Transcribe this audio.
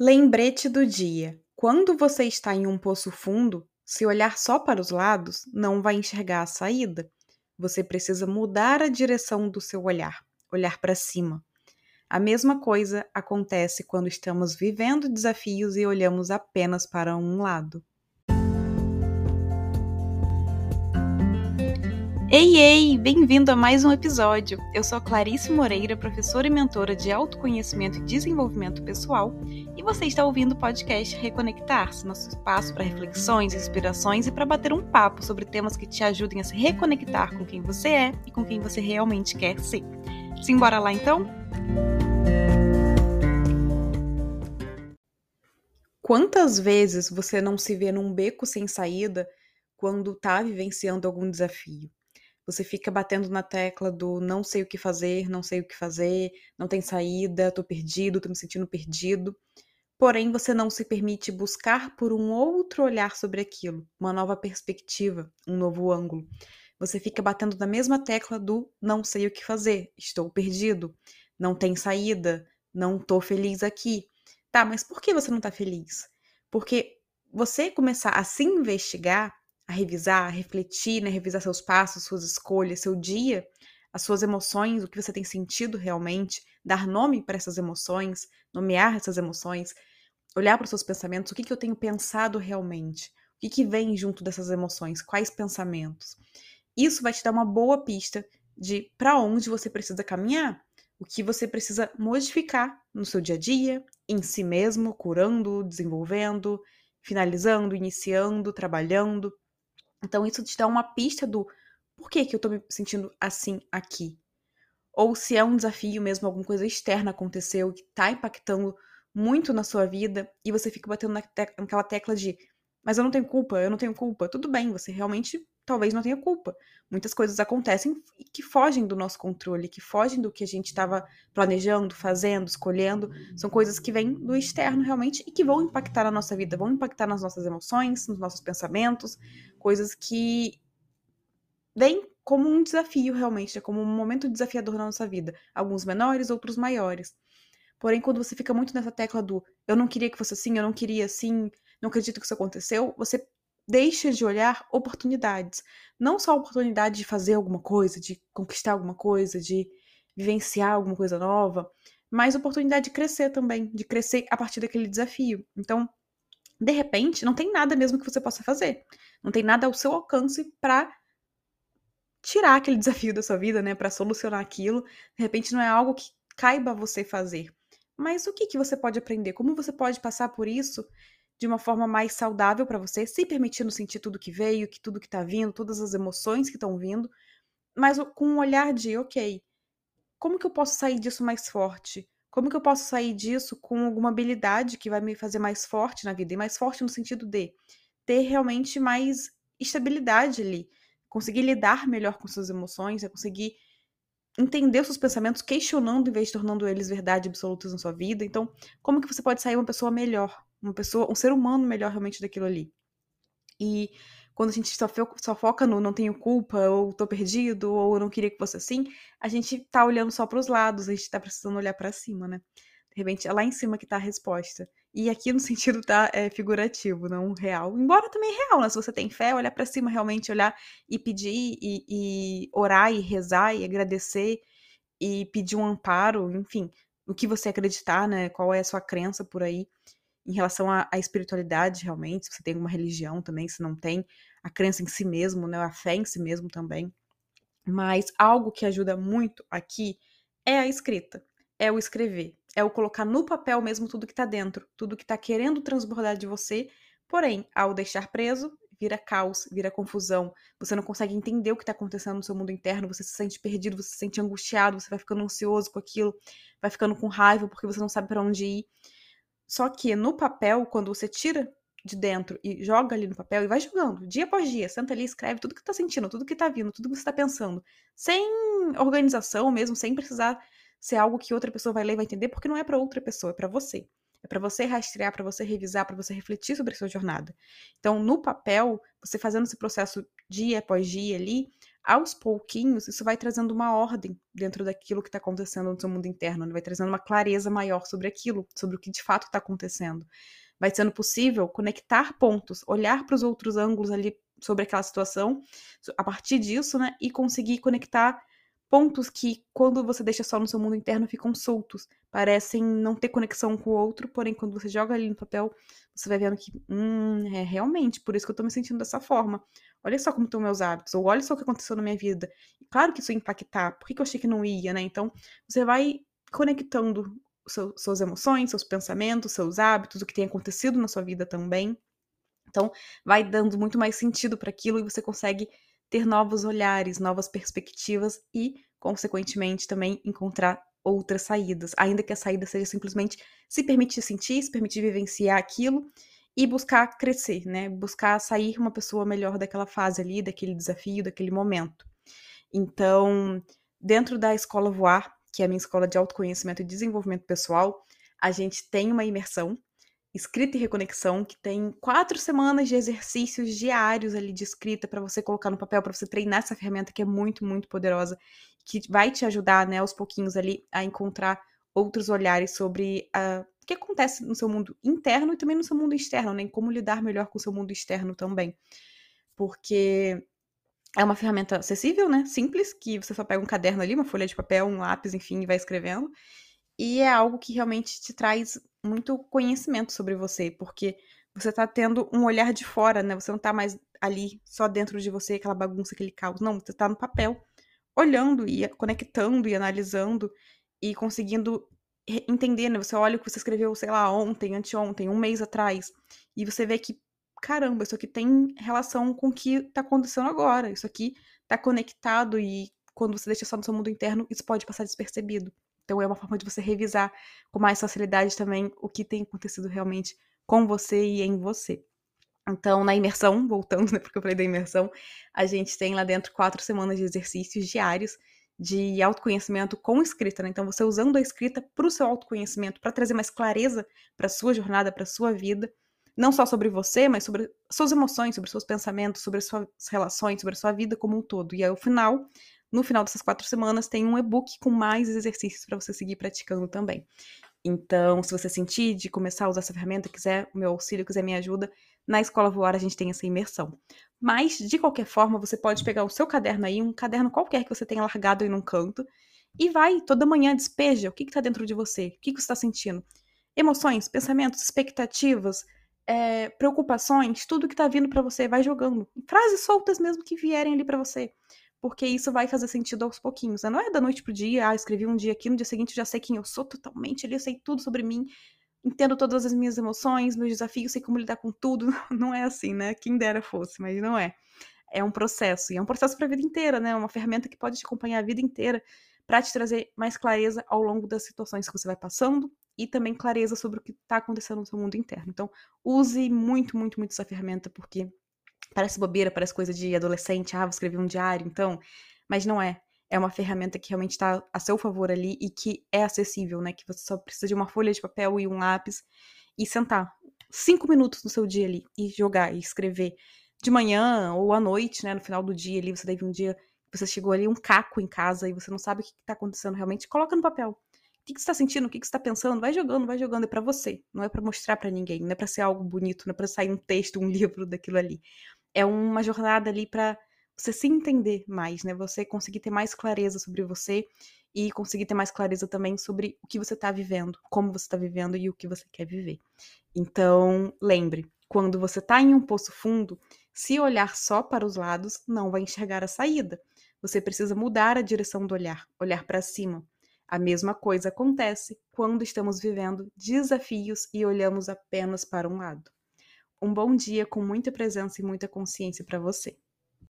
Lembrete do dia: quando você está em um poço fundo, se olhar só para os lados, não vai enxergar a saída. Você precisa mudar a direção do seu olhar, olhar para cima. A mesma coisa acontece quando estamos vivendo desafios e olhamos apenas para um lado. Ei, ei! Bem-vindo a mais um episódio! Eu sou Clarice Moreira, professora e mentora de autoconhecimento e desenvolvimento pessoal, e você está ouvindo o podcast Reconectar-se, nosso espaço para reflexões, inspirações e para bater um papo sobre temas que te ajudem a se reconectar com quem você é e com quem você realmente quer ser. Simbora lá então? Quantas vezes você não se vê num beco sem saída quando está vivenciando algum desafio? Você fica batendo na tecla do não sei o que fazer, não sei o que fazer, não tem saída, tô perdido, tô me sentindo perdido. Porém, você não se permite buscar por um outro olhar sobre aquilo, uma nova perspectiva, um novo ângulo. Você fica batendo na mesma tecla do não sei o que fazer, estou perdido, não tem saída, não tô feliz aqui. Tá, mas por que você não tá feliz? Porque você começar a se investigar a revisar, a refletir, né? Revisar seus passos, suas escolhas, seu dia, as suas emoções, o que você tem sentido realmente, dar nome para essas emoções, nomear essas emoções, olhar para os seus pensamentos, o que, que eu tenho pensado realmente, o que, que vem junto dessas emoções, quais pensamentos. Isso vai te dar uma boa pista de para onde você precisa caminhar, o que você precisa modificar no seu dia a dia, em si mesmo, curando, desenvolvendo, finalizando, iniciando, trabalhando. Então, isso te dá uma pista do por que, que eu tô me sentindo assim aqui. Ou se é um desafio mesmo, alguma coisa externa aconteceu que tá impactando muito na sua vida e você fica batendo na te naquela tecla de mas eu não tenho culpa, eu não tenho culpa. Tudo bem, você realmente talvez não tenha culpa. Muitas coisas acontecem que fogem do nosso controle, que fogem do que a gente estava planejando, fazendo, escolhendo. São coisas que vêm do externo realmente e que vão impactar na nossa vida, vão impactar nas nossas emoções, nos nossos pensamentos, coisas que vêm como um desafio realmente, é como um momento desafiador na nossa vida. Alguns menores, outros maiores. Porém, quando você fica muito nessa tecla do eu não queria que fosse assim, eu não queria assim, não acredito que isso aconteceu, você deixa de olhar oportunidades. Não só a oportunidade de fazer alguma coisa, de conquistar alguma coisa, de vivenciar alguma coisa nova, mas oportunidade de crescer também, de crescer a partir daquele desafio. Então, de repente, não tem nada mesmo que você possa fazer. Não tem nada ao seu alcance para tirar aquele desafio da sua vida, né, para solucionar aquilo. De repente não é algo que caiba você fazer. Mas o que que você pode aprender? Como você pode passar por isso de uma forma mais saudável para você, se permitindo sentir tudo que veio, que tudo que está vindo, todas as emoções que estão vindo, mas com um olhar de, ok, como que eu posso sair disso mais forte? Como que eu posso sair disso com alguma habilidade que vai me fazer mais forte na vida? E mais forte no sentido de ter realmente mais estabilidade ali, conseguir lidar melhor com suas emoções, é conseguir entender seus pensamentos, questionando em vez de tornando eles verdade absolutas na sua vida. Então, como que você pode sair uma pessoa melhor? uma pessoa, um ser humano melhor realmente daquilo ali. E quando a gente só, só foca no não tenho culpa, ou tô perdido, ou não queria que fosse assim, a gente tá olhando só para os lados, a gente tá precisando olhar para cima, né? De repente é lá em cima que tá a resposta. E aqui no sentido tá é, figurativo, não real. Embora também é real, né? Se você tem fé, olhar para cima realmente, olhar e pedir, e, e orar, e rezar, e agradecer, e pedir um amparo, enfim, o que você acreditar, né? Qual é a sua crença por aí em relação à, à, espiritualidade, realmente, se você tem alguma religião também, se não tem, a crença em si mesmo, né, a fé em si mesmo também. Mas algo que ajuda muito aqui é a escrita, é o escrever, é o colocar no papel mesmo tudo que tá dentro, tudo que tá querendo transbordar de você, porém, ao deixar preso, vira caos, vira confusão, você não consegue entender o que está acontecendo no seu mundo interno, você se sente perdido, você se sente angustiado, você vai ficando ansioso com aquilo, vai ficando com raiva porque você não sabe para onde ir. Só que no papel, quando você tira de dentro e joga ali no papel e vai jogando, dia após dia, senta ali, escreve tudo que tá sentindo, tudo que tá vindo, tudo que você tá pensando, sem organização mesmo, sem precisar ser algo que outra pessoa vai ler e vai entender, porque não é para outra pessoa, é para você. É para você rastrear, para você revisar, para você refletir sobre a sua jornada. Então, no papel, você fazendo esse processo dia após dia ali, aos pouquinhos, isso vai trazendo uma ordem dentro daquilo que está acontecendo no seu mundo interno, né? vai trazendo uma clareza maior sobre aquilo, sobre o que de fato está acontecendo. Vai sendo possível conectar pontos, olhar para os outros ângulos ali sobre aquela situação, a partir disso, né, e conseguir conectar pontos que, quando você deixa só no seu mundo interno, ficam soltos, parecem não ter conexão com o outro, porém, quando você joga ali no papel, você vai vendo que, hum, é realmente, por isso que eu tô me sentindo dessa forma. Olha só como estão meus hábitos, ou olha só o que aconteceu na minha vida. E claro que isso ia impactar, por que, eu achei que não ia, né? Então, você vai conectando seu, suas emoções, seus pensamentos, seus hábitos, o que tem acontecido na sua vida também. Então, vai dando muito mais sentido para aquilo e você consegue ter novos olhares, novas perspectivas e, consequentemente, também encontrar outras saídas, ainda que a saída seja simplesmente se permitir sentir, se permitir vivenciar aquilo e buscar crescer, né? Buscar sair uma pessoa melhor daquela fase ali, daquele desafio, daquele momento. Então, dentro da escola Voar, que é a minha escola de autoconhecimento e desenvolvimento pessoal, a gente tem uma imersão escrita e reconexão, que tem quatro semanas de exercícios diários ali de escrita para você colocar no papel, para você treinar essa ferramenta que é muito, muito poderosa, que vai te ajudar, né, aos pouquinhos ali a encontrar outros olhares sobre uh, o que acontece no seu mundo interno e também no seu mundo externo, né, como lidar melhor com o seu mundo externo também. Porque é uma ferramenta acessível, né, simples, que você só pega um caderno ali, uma folha de papel, um lápis, enfim, e vai escrevendo. E é algo que realmente te traz muito conhecimento sobre você, porque você tá tendo um olhar de fora, né? Você não tá mais ali só dentro de você, aquela bagunça, aquele caos. Não, você tá no papel, olhando e conectando e analisando e conseguindo entender, né? Você olha o que você escreveu, sei lá, ontem, anteontem, um mês atrás, e você vê que, caramba, isso aqui tem relação com o que tá acontecendo agora. Isso aqui tá conectado e quando você deixa só no seu mundo interno, isso pode passar despercebido. Então é uma forma de você revisar com mais facilidade também o que tem acontecido realmente com você e em você. Então, na imersão, voltando, né, porque eu falei da imersão, a gente tem lá dentro quatro semanas de exercícios diários de autoconhecimento com escrita, né? Então, você usando a escrita para o seu autoconhecimento, para trazer mais clareza para sua jornada, para sua vida, não só sobre você, mas sobre suas emoções, sobre seus pensamentos, sobre suas relações, sobre a sua vida como um todo. E ao final, no final dessas quatro semanas, tem um e-book com mais exercícios para você seguir praticando também. Então, se você sentir de começar a usar essa ferramenta, quiser o meu auxílio, quiser minha ajuda, na Escola Voar a gente tem essa imersão. Mas, de qualquer forma, você pode pegar o seu caderno aí, um caderno qualquer que você tenha largado aí num canto, e vai toda manhã, despeja o que está dentro de você, o que, que você está sentindo. Emoções, pensamentos, expectativas, é, preocupações, tudo que está vindo para você, vai jogando. Frases soltas mesmo que vierem ali para você porque isso vai fazer sentido aos pouquinhos. Né? Não é da noite pro dia, ah, escrevi um dia aqui, no dia seguinte já sei quem eu sou totalmente ali, eu sei tudo sobre mim, entendo todas as minhas emoções, meus desafios, sei como lidar com tudo. Não é assim, né? Quem dera fosse, mas não é. É um processo, e é um processo para a vida inteira, né? Uma ferramenta que pode te acompanhar a vida inteira para te trazer mais clareza ao longo das situações que você vai passando e também clareza sobre o que está acontecendo no seu mundo interno. Então, use muito, muito, muito essa ferramenta, porque Parece bobeira, parece coisa de adolescente, ah, vou escrever um diário, então. Mas não é. É uma ferramenta que realmente está a seu favor ali e que é acessível, né? Que você só precisa de uma folha de papel e um lápis e sentar cinco minutos no seu dia ali e jogar e escrever de manhã ou à noite, né? No final do dia ali, você teve um dia você chegou ali um caco em casa e você não sabe o que está acontecendo realmente, coloca no papel. Que, que você está sentindo? O que, que você está pensando? Vai jogando, vai jogando. É para você. Não é para mostrar para ninguém. Não é para ser algo bonito. Não é para sair um texto, um livro daquilo ali é uma jornada ali para você se entender mais, né? Você conseguir ter mais clareza sobre você e conseguir ter mais clareza também sobre o que você está vivendo, como você está vivendo e o que você quer viver. Então, lembre, quando você está em um poço fundo, se olhar só para os lados, não vai enxergar a saída. Você precisa mudar a direção do olhar, olhar para cima. A mesma coisa acontece quando estamos vivendo desafios e olhamos apenas para um lado. Um bom dia com muita presença e muita consciência para você.